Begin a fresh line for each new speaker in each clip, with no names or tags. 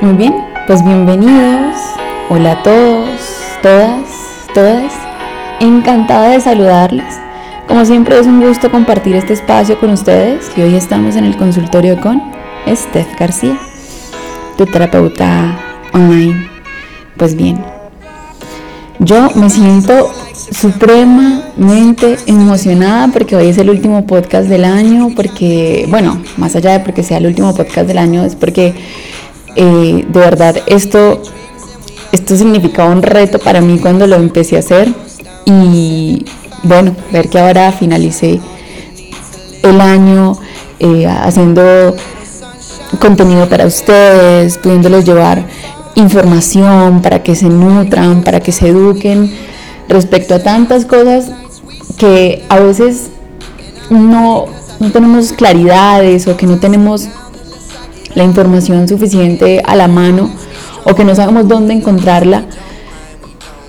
Muy bien, pues bienvenidos. Hola a todos, todas, todas. Encantada de saludarles. Como siempre es un gusto compartir este espacio con ustedes y hoy estamos en el consultorio con Steph García, tu terapeuta online. Pues bien, yo me siento supremamente emocionada porque hoy es el último podcast del año, porque, bueno, más allá de porque sea el último podcast del año, es porque eh, de verdad esto, esto significaba un reto para mí cuando lo empecé a hacer y bueno, ver que ahora finalicé el año eh, haciendo contenido para ustedes, pudiéndoles llevar información para que se nutran, para que se eduquen respecto a tantas cosas que a veces no, no tenemos claridades o que no tenemos la información suficiente a la mano o que no sabemos dónde encontrarla,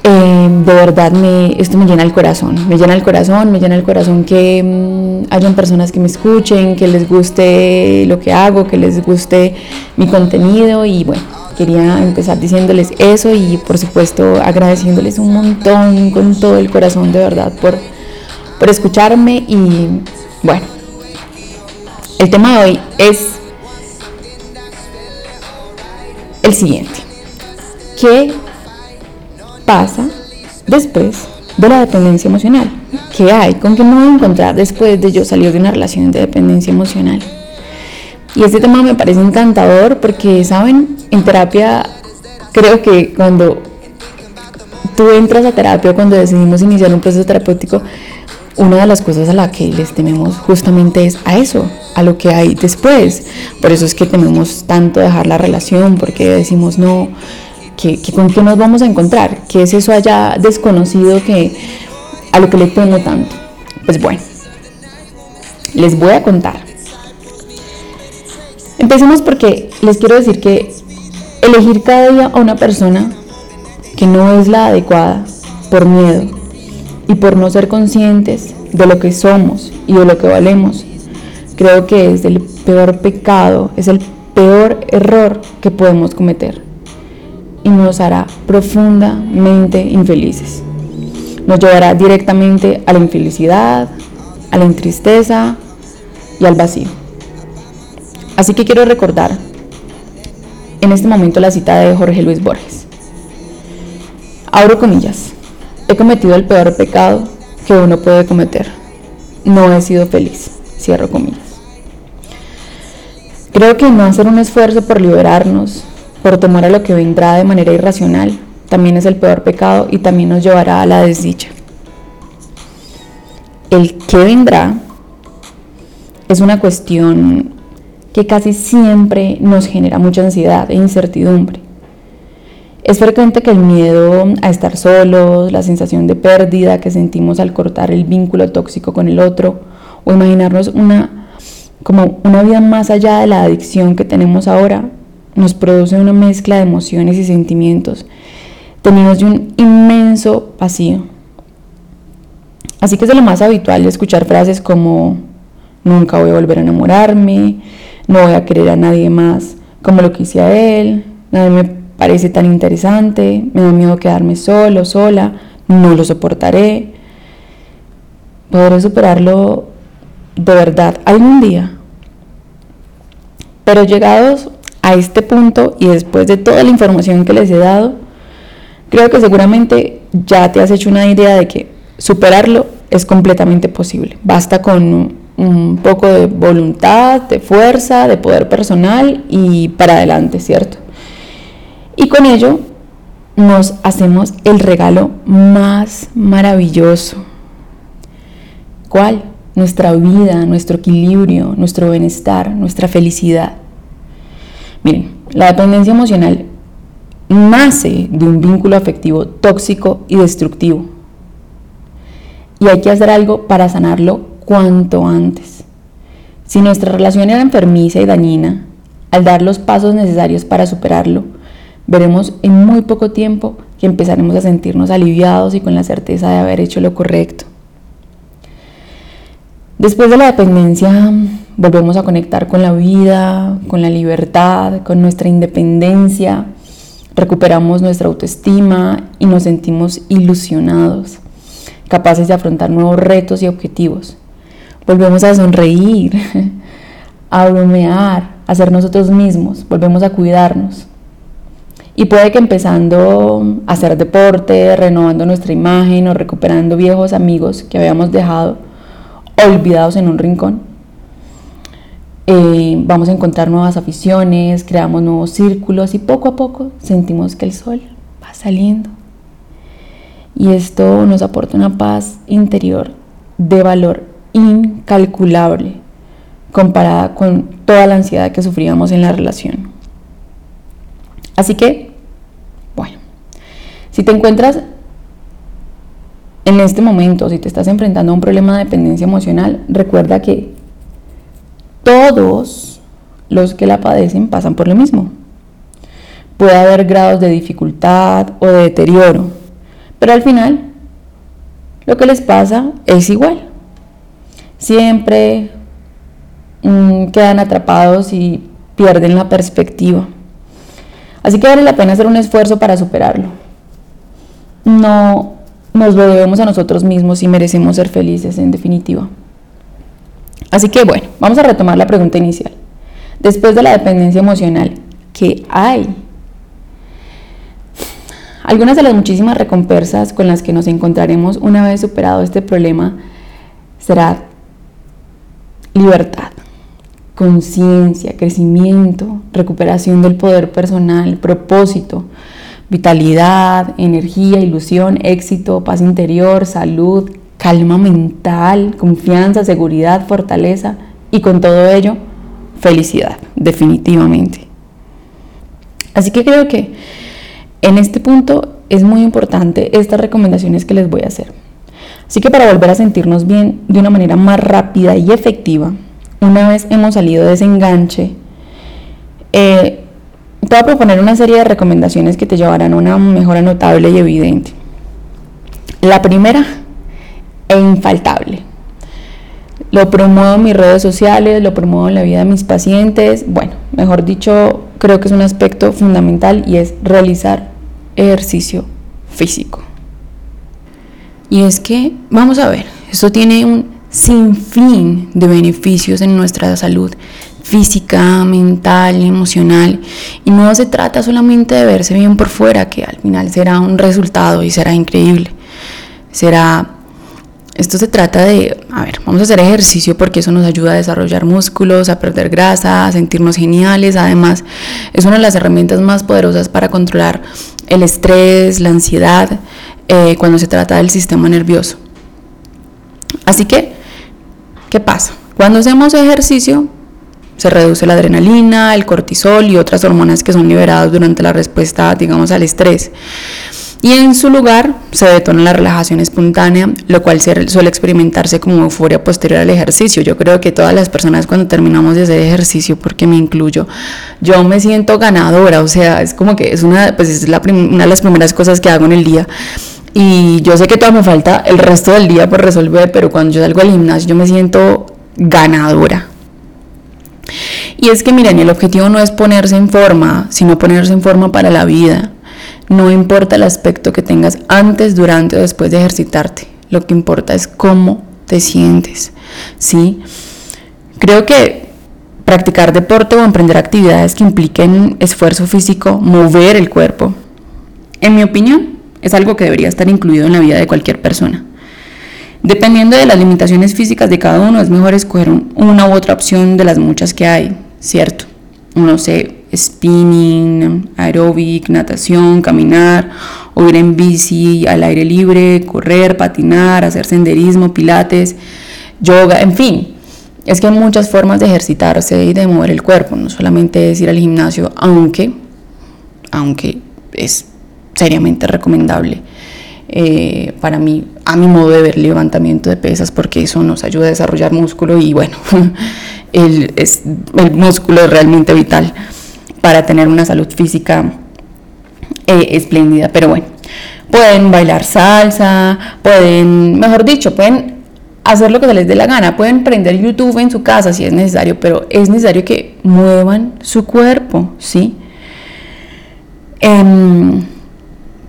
eh, de verdad me, esto me llena el corazón, me llena el corazón, me llena el corazón que mm, hayan personas que me escuchen, que les guste lo que hago, que les guste mi contenido y bueno, quería empezar diciéndoles eso y por supuesto agradeciéndoles un montón con todo el corazón de verdad por, por escucharme y bueno, el tema de hoy es el siguiente. ¿Qué pasa después de la dependencia emocional? ¿Qué hay? ¿Con qué me voy a encontrar después de yo salir de una relación de dependencia emocional? Y este tema me parece encantador porque, ¿saben? En terapia, creo que cuando tú entras a terapia, cuando decidimos iniciar un proceso terapéutico, una de las cosas a la que les tememos justamente es a eso, a lo que hay después. Por eso es que tememos tanto dejar la relación, porque decimos, no, que, ¿con qué nos vamos a encontrar? ¿Qué es eso allá desconocido que a lo que le temo tanto? Pues bueno, les voy a contar. Empecemos porque les quiero decir que elegir cada día a una persona que no es la adecuada por miedo y por no ser conscientes de lo que somos y de lo que valemos, creo que es el peor pecado, es el peor error que podemos cometer y nos hará profundamente infelices. Nos llevará directamente a la infelicidad, a la tristeza y al vacío. Así que quiero recordar en este momento la cita de Jorge Luis Borges. Abro comillas. He cometido el peor pecado que uno puede cometer. No he sido feliz. Cierro comillas. Creo que no hacer un esfuerzo por liberarnos, por tomar a lo que vendrá de manera irracional, también es el peor pecado y también nos llevará a la desdicha. El que vendrá es una cuestión que casi siempre nos genera mucha ansiedad e incertidumbre. Es frecuente que el miedo a estar solos, la sensación de pérdida que sentimos al cortar el vínculo tóxico con el otro o imaginarnos una como una vida más allá de la adicción que tenemos ahora, nos produce una mezcla de emociones y sentimientos tenidos de un inmenso vacío. Así que es lo más habitual escuchar frases como nunca voy a volver a enamorarme, no voy a querer a nadie más como lo que hice a él, nadie me parece tan interesante, me da miedo quedarme solo, sola, no lo soportaré. Podré superarlo de verdad algún día. Pero llegados a este punto y después de toda la información que les he dado, creo que seguramente ya te has hecho una idea de que superarlo es completamente posible. Basta con un poco de voluntad, de fuerza, de poder personal y para adelante, ¿cierto? Y con ello nos hacemos el regalo más maravilloso. ¿Cuál? Nuestra vida, nuestro equilibrio, nuestro bienestar, nuestra felicidad. Miren, la dependencia emocional nace de un vínculo afectivo tóxico y destructivo. Y hay que hacer algo para sanarlo cuanto antes. Si nuestra relación era enfermiza y dañina, al dar los pasos necesarios para superarlo, veremos en muy poco tiempo que empezaremos a sentirnos aliviados y con la certeza de haber hecho lo correcto. Después de la dependencia, volvemos a conectar con la vida, con la libertad, con nuestra independencia, recuperamos nuestra autoestima y nos sentimos ilusionados, capaces de afrontar nuevos retos y objetivos. Volvemos a sonreír, a bromear, a ser nosotros mismos, volvemos a cuidarnos. Y puede que empezando a hacer deporte, renovando nuestra imagen o recuperando viejos amigos que habíamos dejado olvidados en un rincón, eh, vamos a encontrar nuevas aficiones, creamos nuevos círculos y poco a poco sentimos que el sol va saliendo. Y esto nos aporta una paz interior de valor incalculable comparada con toda la ansiedad que sufríamos en la relación. Así que, si te encuentras en este momento, si te estás enfrentando a un problema de dependencia emocional, recuerda que todos los que la padecen pasan por lo mismo. Puede haber grados de dificultad o de deterioro, pero al final lo que les pasa es igual. Siempre mm, quedan atrapados y pierden la perspectiva. Así que vale la pena hacer un esfuerzo para superarlo. No nos lo debemos a nosotros mismos y merecemos ser felices en definitiva. Así que bueno, vamos a retomar la pregunta inicial. Después de la dependencia emocional, ¿qué hay? Algunas de las muchísimas recompensas con las que nos encontraremos una vez superado este problema será libertad, conciencia, crecimiento, recuperación del poder personal, propósito, vitalidad, energía, ilusión, éxito, paz interior, salud, calma mental, confianza, seguridad, fortaleza y con todo ello, felicidad, definitivamente. Así que creo que en este punto es muy importante estas recomendaciones que les voy a hacer. Así que para volver a sentirnos bien de una manera más rápida y efectiva, una vez hemos salido de ese enganche, eh, te voy a proponer una serie de recomendaciones que te llevarán a una mejora notable y evidente. La primera e infaltable. Lo promuevo en mis redes sociales, lo promuevo en la vida de mis pacientes. Bueno, mejor dicho, creo que es un aspecto fundamental y es realizar ejercicio físico. Y es que, vamos a ver, esto tiene un sinfín de beneficios en nuestra salud física, mental, emocional. Y no se trata solamente de verse bien por fuera, que al final será un resultado y será increíble. Será esto se trata de, a ver, vamos a hacer ejercicio porque eso nos ayuda a desarrollar músculos, a perder grasa, a sentirnos geniales. Además, es una de las herramientas más poderosas para controlar el estrés, la ansiedad, eh, cuando se trata del sistema nervioso. Así que, ¿qué pasa? Cuando hacemos ejercicio, se reduce la adrenalina, el cortisol y otras hormonas que son liberadas durante la respuesta, digamos, al estrés y en su lugar se detona la relajación espontánea, lo cual suele experimentarse como euforia posterior al ejercicio. Yo creo que todas las personas cuando terminamos de hacer ejercicio, porque me incluyo, yo me siento ganadora, o sea, es como que es una, pues es la una de las primeras cosas que hago en el día. Y yo sé que todavía me falta el resto del día por resolver, pero cuando yo salgo al gimnasio yo me siento ganadora. Y es que miren, el objetivo no es ponerse en forma, sino ponerse en forma para la vida. No importa el aspecto que tengas antes, durante o después de ejercitarte. Lo que importa es cómo te sientes. ¿Sí? Creo que practicar deporte o emprender actividades que impliquen esfuerzo físico, mover el cuerpo, en mi opinión, es algo que debería estar incluido en la vida de cualquier persona. Dependiendo de las limitaciones físicas de cada uno, es mejor escoger una u otra opción de las muchas que hay, ¿cierto? No sé, spinning, aeróbic, natación, caminar, o ir en bici al aire libre, correr, patinar, hacer senderismo, pilates, yoga, en fin. Es que hay muchas formas de ejercitarse y de mover el cuerpo, no solamente es ir al gimnasio, aunque, aunque es seriamente recomendable. Eh, para mí, a mi modo de ver, levantamiento de pesas, porque eso nos ayuda a desarrollar músculo y bueno, el, es, el músculo es realmente vital para tener una salud física eh, espléndida. Pero bueno, pueden bailar salsa, pueden, mejor dicho, pueden hacer lo que se les dé la gana. Pueden prender YouTube en su casa si es necesario, pero es necesario que muevan su cuerpo, ¿sí? Em,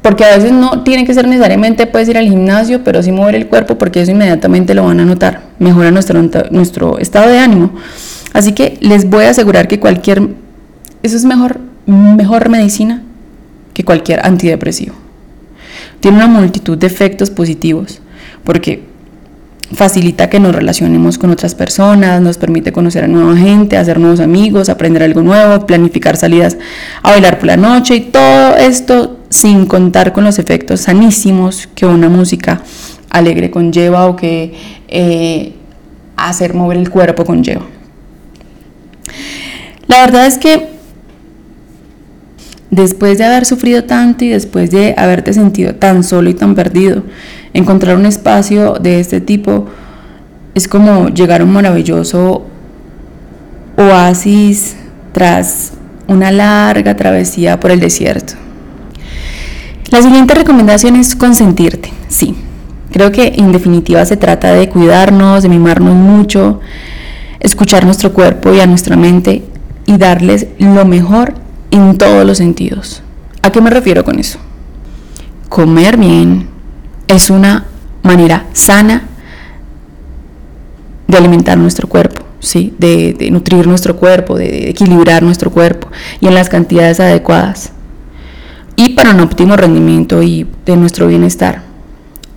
porque a veces no tiene que ser necesariamente puedes ir al gimnasio, pero sí mover el cuerpo porque eso inmediatamente lo van a notar, mejora nuestro, nuestro estado de ánimo. Así que les voy a asegurar que cualquier, eso es mejor, mejor medicina que cualquier antidepresivo. Tiene una multitud de efectos positivos, porque facilita que nos relacionemos con otras personas, nos permite conocer a nueva gente, hacer nuevos amigos, aprender algo nuevo, planificar salidas a bailar por la noche y todo esto sin contar con los efectos sanísimos que una música alegre conlleva o que eh, hacer mover el cuerpo conlleva. La verdad es que después de haber sufrido tanto y después de haberte sentido tan solo y tan perdido, encontrar un espacio de este tipo es como llegar a un maravilloso oasis tras una larga travesía por el desierto. La siguiente recomendación es consentirte, sí. Creo que en definitiva se trata de cuidarnos, de mimarnos mucho, escuchar nuestro cuerpo y a nuestra mente y darles lo mejor en todos los sentidos. ¿A qué me refiero con eso? Comer bien es una manera sana de alimentar nuestro cuerpo, ¿sí? de, nutrir nuestro cuerpo, de equilibrar nuestro cuerpo y en las cantidades adecuadas y para un óptimo rendimiento y de nuestro bienestar.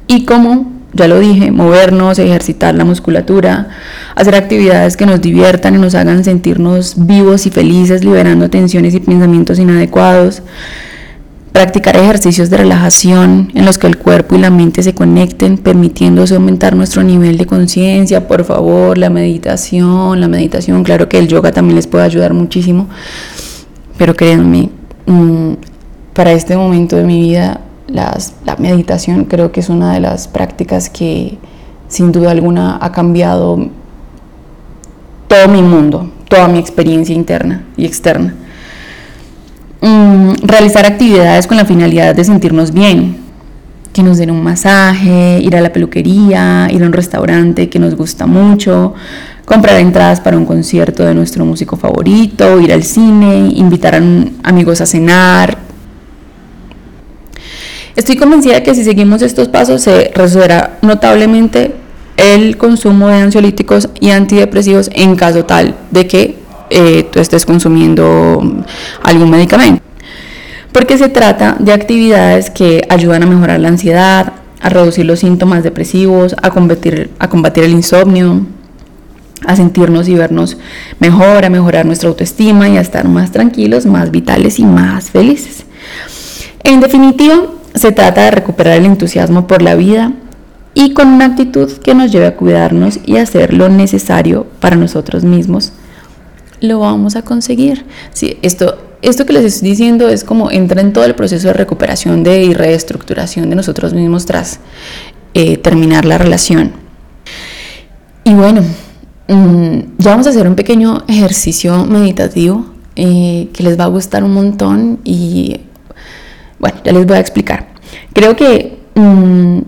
Y como ya lo dije, movernos, ejercitar la musculatura, hacer actividades que nos diviertan y nos hagan sentirnos vivos y felices, liberando tensiones y pensamientos inadecuados. Practicar ejercicios de relajación en los que el cuerpo y la mente se conecten, permitiéndose aumentar nuestro nivel de conciencia, por favor, la meditación, la meditación, claro que el yoga también les puede ayudar muchísimo, pero créanme, mm, para este momento de mi vida la meditación creo que es una de las prácticas que sin duda alguna ha cambiado todo mi mundo, toda mi experiencia interna y externa. Mm, realizar actividades con la finalidad de sentirnos bien, que nos den un masaje, ir a la peluquería, ir a un restaurante que nos gusta mucho, comprar entradas para un concierto de nuestro músico favorito, ir al cine, invitar a amigos a cenar, Estoy convencida de que si seguimos estos pasos se resolverá notablemente el consumo de ansiolíticos y antidepresivos en caso tal de que eh, tú estés consumiendo algún medicamento. Porque se trata de actividades que ayudan a mejorar la ansiedad, a reducir los síntomas depresivos, a combatir el insomnio, a sentirnos y vernos mejor, a mejorar nuestra autoestima y a estar más tranquilos, más vitales y más felices. En definitiva, se trata de recuperar el entusiasmo por la vida y con una actitud que nos lleve a cuidarnos y hacer lo necesario para nosotros mismos. Lo vamos a conseguir. Sí, esto, esto que les estoy diciendo es como entra en todo el proceso de recuperación de, y reestructuración de nosotros mismos tras eh, terminar la relación. Y bueno, mm, ya vamos a hacer un pequeño ejercicio meditativo eh, que les va a gustar un montón y bueno, ya les voy a explicar. Creo que mm,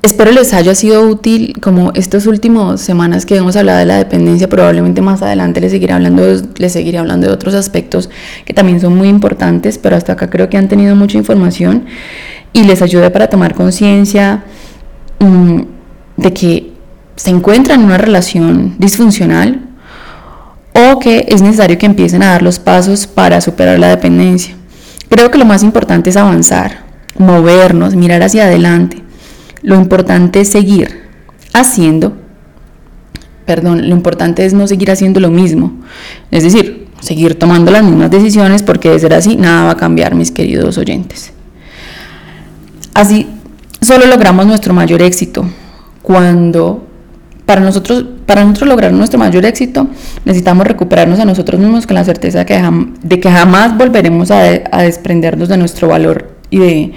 espero les haya sido útil como estas últimas semanas que hemos hablado de la dependencia, probablemente más adelante les seguiré hablando, les seguiré hablando de otros aspectos que también son muy importantes, pero hasta acá creo que han tenido mucha información y les ayude para tomar conciencia mm, de que se encuentran en una relación disfuncional o que es necesario que empiecen a dar los pasos para superar la dependencia. Creo que lo más importante es avanzar, movernos, mirar hacia adelante. Lo importante es seguir haciendo, perdón, lo importante es no seguir haciendo lo mismo. Es decir, seguir tomando las mismas decisiones porque de ser así nada va a cambiar, mis queridos oyentes. Así solo logramos nuestro mayor éxito cuando para nosotros, para nosotros lograr nuestro mayor éxito, necesitamos recuperarnos a nosotros mismos con la certeza de que, de que jamás volveremos a, desprendernos de nuestro valor y de,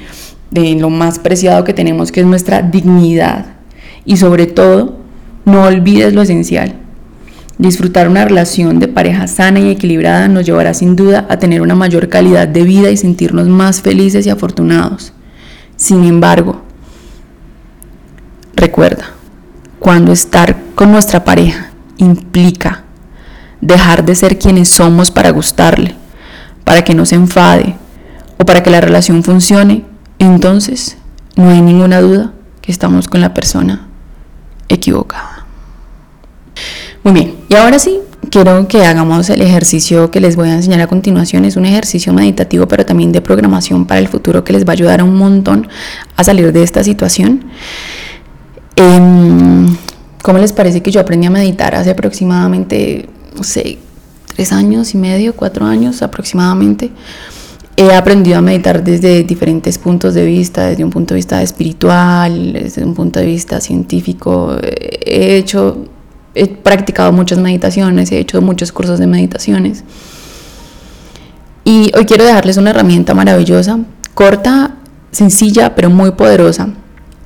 de lo más preciado que tenemos, que es nuestra dignidad. Y sobre todo, no olvides lo esencial. Disfrutar una relación de pareja sana y equilibrada nos llevará sin duda a tener una mayor calidad de vida y sentirnos más felices y afortunados. Sin embargo, recuerda, cuando estar con nuestra pareja implica dejar de ser quienes somos para gustarle, para que no se enfade o para que la relación funcione, entonces no hay ninguna duda que estamos con la persona equivocada. Muy bien, y ahora sí, quiero que hagamos el ejercicio que les voy a enseñar a continuación. Es un ejercicio meditativo, pero también de programación para el futuro que les va a ayudar un montón a salir de esta situación. Em, ¿Cómo les parece que yo aprendí a meditar hace aproximadamente, no sé, tres años y medio, cuatro años aproximadamente? He aprendido a meditar desde diferentes puntos de vista, desde un punto de vista espiritual, desde un punto de vista científico. He hecho he practicado muchas meditaciones, he hecho muchos cursos de meditaciones. Y hoy quiero dejarles una herramienta maravillosa, corta, sencilla, pero muy poderosa.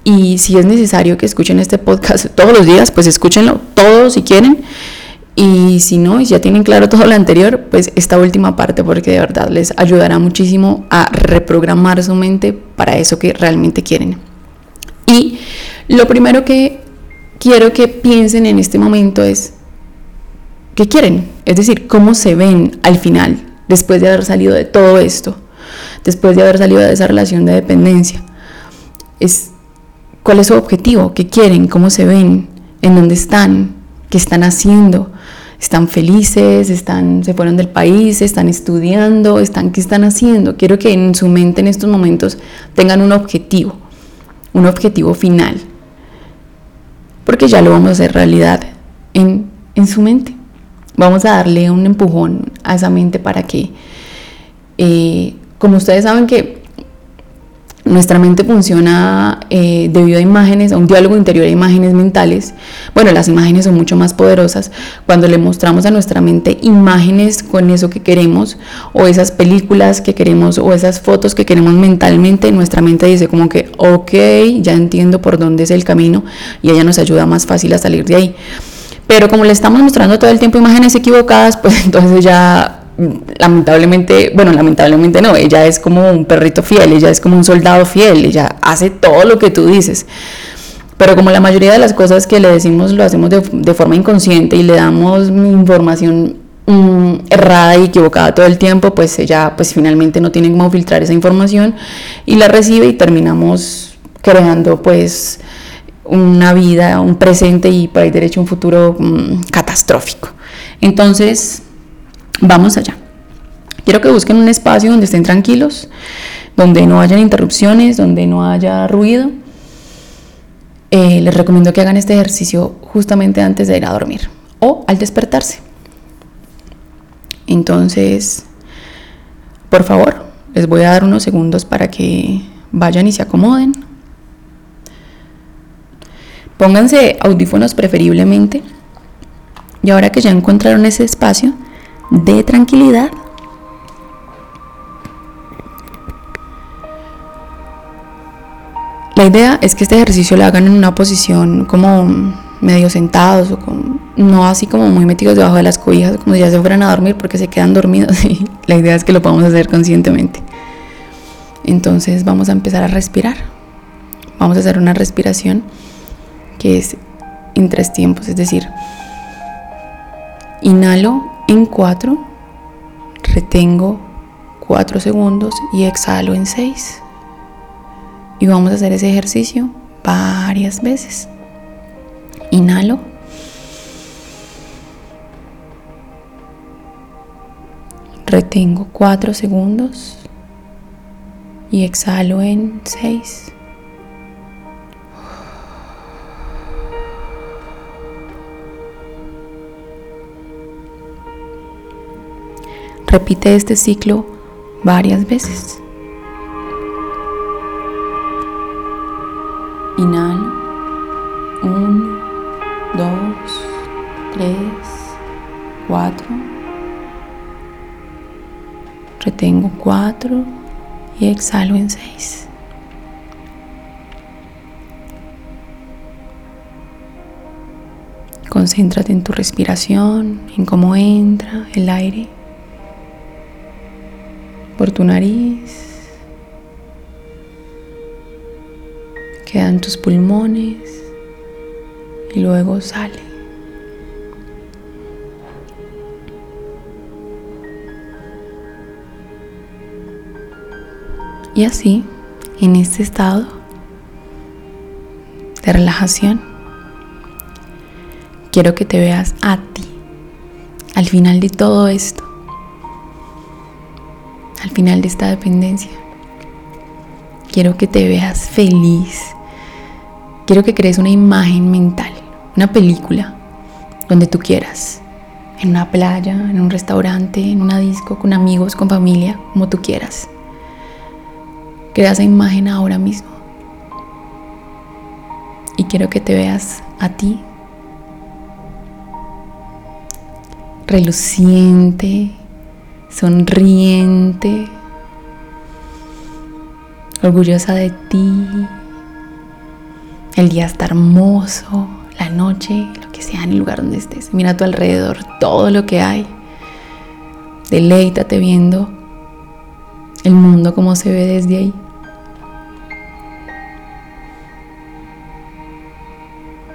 Y si es necesario que escuchen este podcast todos los días, pues escúchenlo todos si quieren. Y si no, y si ya tienen claro todo lo anterior, pues esta última parte, porque de verdad les ayudará muchísimo a reprogramar su mente para eso que realmente quieren. Y lo primero que quiero que piensen en este momento es qué quieren, es decir, cómo se ven al final, después de haber salido de todo esto, después de haber salido de esa relación de dependencia. Es cuál es su objetivo, qué quieren, cómo se ven, en dónde están, qué están haciendo. Están felices, están, se fueron del país, están estudiando, están, ¿qué están haciendo? Quiero que en su mente en estos momentos tengan un objetivo, un objetivo final porque ya lo vamos a hacer realidad en, su mente. Vamos a darle un empujón a esa mente para que, eh, como ustedes saben que nuestra mente funciona eh, debido a imágenes, a un diálogo interior de imágenes mentales. Bueno, las imágenes son mucho más poderosas cuando le mostramos a nuestra mente imágenes con eso que queremos o esas películas que queremos o esas fotos que queremos mentalmente. Nuestra mente dice como que, ok, ya entiendo por dónde es el camino y ella nos ayuda más fácil a salir de ahí. Pero como le estamos mostrando todo el tiempo imágenes equivocadas, pues entonces ya lamentablemente, bueno, lamentablemente no, ella es como un perrito fiel, ella es como un soldado fiel, ella hace todo lo que tú dices. Pero como la mayoría de las cosas que le decimos lo hacemos de, forma inconsciente y le damos información mm, errada y equivocada todo el tiempo, pues ella pues finalmente no tiene cómo filtrar esa información y la recibe y terminamos creando pues una vida, un presente y por ahí derecho un futuro mm, catastrófico. Entonces, Vamos allá. Quiero que busquen un espacio donde estén tranquilos, donde no haya interrupciones, donde no haya ruido. Eh, les recomiendo que hagan este ejercicio justamente antes de ir a dormir o al despertarse. Entonces, por favor, les voy a dar unos segundos para que vayan y se acomoden. Pónganse audífonos preferiblemente. Y ahora que ya encontraron ese espacio, de tranquilidad. La idea es que este ejercicio lo hagan en una posición como medio sentados o no así como muy metidos debajo de las cobijas como si ya se fueran a dormir porque se quedan dormidos y la idea es que lo podamos hacer conscientemente. Entonces vamos a empezar a respirar. Vamos a hacer una respiración que es en tres tiempos, es decir, inhalo en 4, retengo 4 segundos y exhalo en 6. Y vamos a hacer ese ejercicio varias veces. Inhalo. Retengo 4 segundos y exhalo en 6. Repite este ciclo varias veces. Inhalo. 1, 2, 3, 4. Retengo 4 y exhalo en 6. Concéntrate en tu respiración, en cómo entra el aire tu nariz. Quedan tus pulmones y luego sale. Y así, en este estado de relajación, quiero que te veas a ti, al final de todo esto, final de esta dependencia. Quiero que te veas feliz. Quiero que crees una imagen mental, una película, donde tú quieras. En una playa, en un restaurante, en una disco, con amigos, con familia, como tú quieras. Crea esa imagen ahora mismo. Y quiero que te veas a ti reluciente, sonriente, orgullosa de ti. El día está hermoso, la noche, lo que sea en el lugar donde estés. Mira a tu alrededor todo lo que hay. Deleítate viendo el mundo como se ve desde ahí.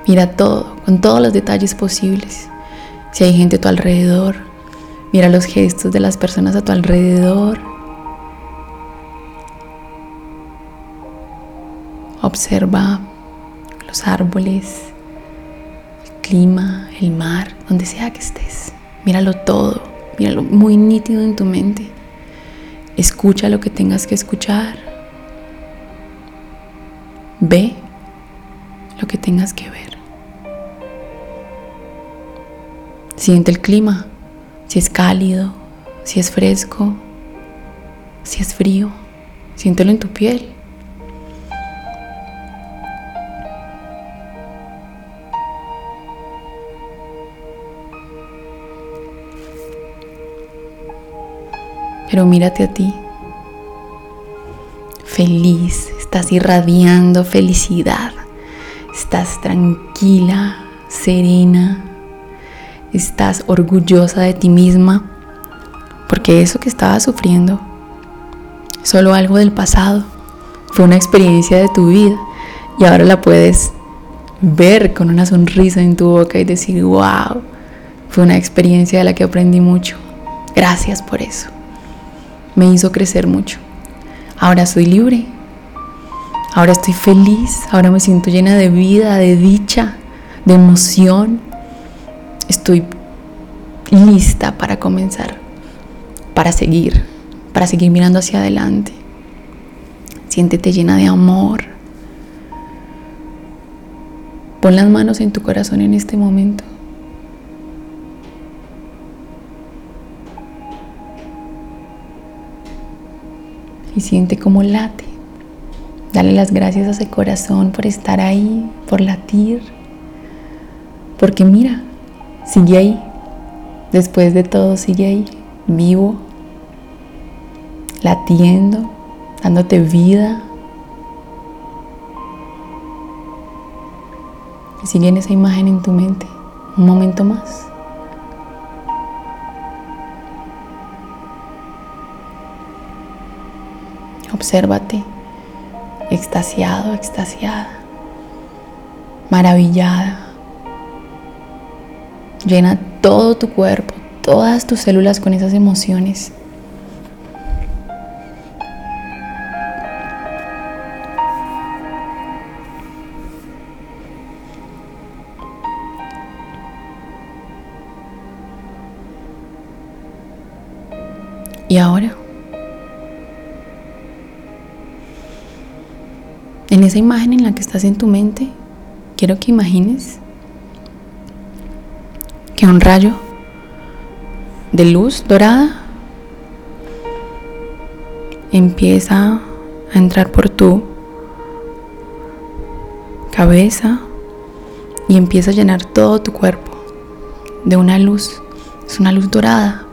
Mira todo, con todos los detalles posibles. Si hay gente a tu alrededor, mira los gestos de las personas a tu alrededor. Observa los árboles, el clima, el mar, donde sea que estés. Míralo todo, míralo muy nítido en tu mente. Escucha lo que tengas que escuchar. Ve lo que tengas que ver. Siente el clima, si es cálido, si es fresco, si es frío. Siéntelo en tu piel. Pero mírate a ti. Feliz, estás irradiando felicidad. Estás tranquila, serena. Estás orgullosa de ti misma. Porque eso que estabas sufriendo, solo algo del pasado, fue una experiencia de tu vida y ahora la puedes ver con una sonrisa en tu boca y decir, wow, fue una experiencia de la que aprendí mucho. Gracias por eso me hizo crecer mucho. Ahora soy libre. Ahora estoy feliz. Ahora me siento llena de vida, de dicha, de emoción. Estoy lista para comenzar, para seguir, para seguir mirando hacia adelante. Siéntete llena de amor. Pon las manos en tu corazón en este momento. y siente cómo late. Dale las gracias a ese corazón por estar ahí, por latir. Porque mira, sigue ahí. Después de todo, sigue ahí, vivo, latiendo, dándote vida. Y sigue en esa imagen en tu mente un momento más. Obsérvate extasiado, extasiada, maravillada. Llena todo tu cuerpo, todas tus células con esas emociones. Y ahora En esa imagen en la que estás en tu mente, quiero que imagines que un rayo de luz dorada empieza a entrar por tu cabeza y empieza a llenar todo tu cuerpo de una luz. Es una luz dorada.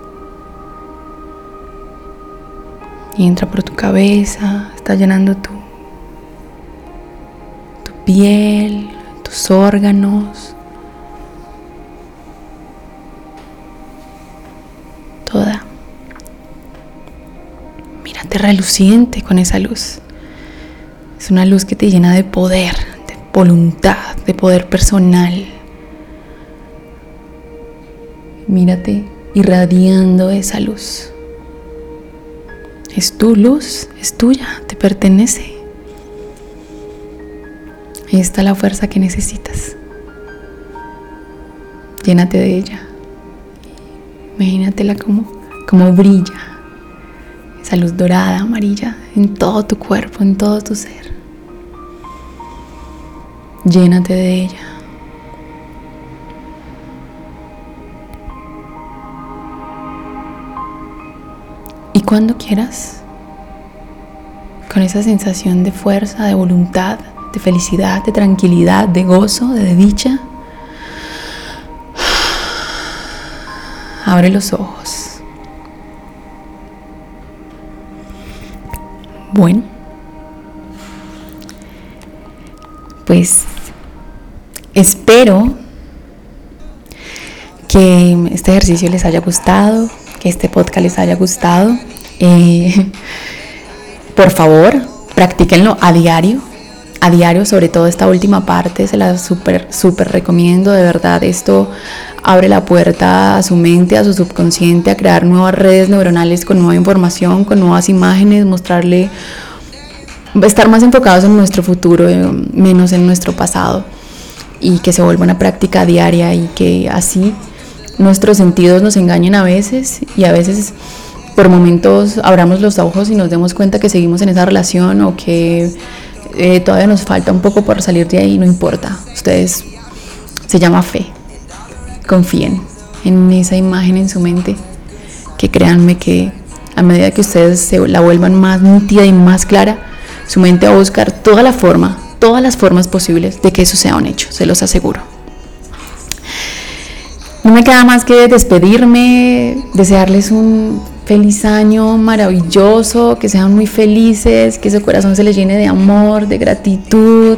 Y entra por tu cabeza, está llenando tu piel, tus órganos, reluciente con esa luz. Es una luz que te llena de poder, de voluntad, de poder personal. Mírate irradiando esa luz. Es tu luz, es tuya, te pertenece. Ahí está la fuerza que necesitas. Llénate de ella. Imagínatela como, como brilla Luz dorada, amarilla, en todo tu cuerpo, en todo tu ser. Llénate de ella. Y cuando quieras, con esa sensación de fuerza, de voluntad, de felicidad, de tranquilidad, de gozo, de dicha, abre los ojos. Bueno, pues espero que este ejercicio les haya gustado, que este podcast les haya gustado. Eh, por favor, practíquenlo a diario. A diario, sobre todo esta última parte, se la súper, súper recomiendo. De verdad, esto abre la puerta a su mente, a su subconsciente, a crear nuevas redes neuronales con nueva información, con nuevas imágenes, mostrarle, estar más enfocados en nuestro futuro, eh, menos en nuestro pasado. Y que se vuelva una práctica diaria y que así nuestros sentidos nos engañen a veces y a veces por momentos abramos los ojos y nos demos cuenta que seguimos en esa relación o que eh, todavía nos falta un poco por salir de ahí, no importa. Ustedes se llama fe. Confíen en esa imagen en su mente, que créanme que a medida que ustedes se la vuelvan más nítida y más clara, su mente va a buscar toda la forma, todas las formas posibles de que eso sea un hecho, se los aseguro. No me queda más que despedirme, desearles un feliz año maravilloso, que sean muy felices, que su corazón se les llene de amor, de gratitud,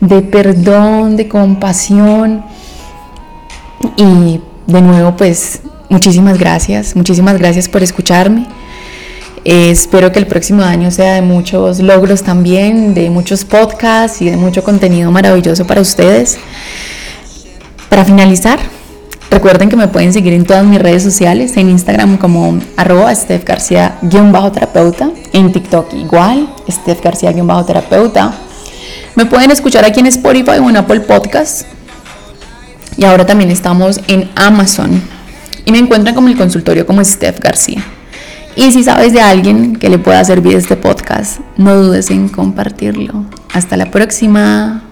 de perdón, de compasión. Y de nuevo, pues muchísimas gracias, muchísimas gracias por escucharme. espero que el próximo año sea de muchos logros también, de muchos podcasts y de mucho contenido maravilloso para ustedes. Para finalizar, Recuerden que me pueden seguir en todas mis redes sociales, en Instagram como arroba Steph García-terapeuta, en TikTok igual, Steph García-terapeuta. Me pueden escuchar aquí en Spotify o en Apple Podcast. Y ahora también estamos en Amazon. Y me encuentran como el consultorio como Steph García. Y si sabes de alguien que le pueda servir este podcast, no dudes en compartirlo. Hasta la próxima.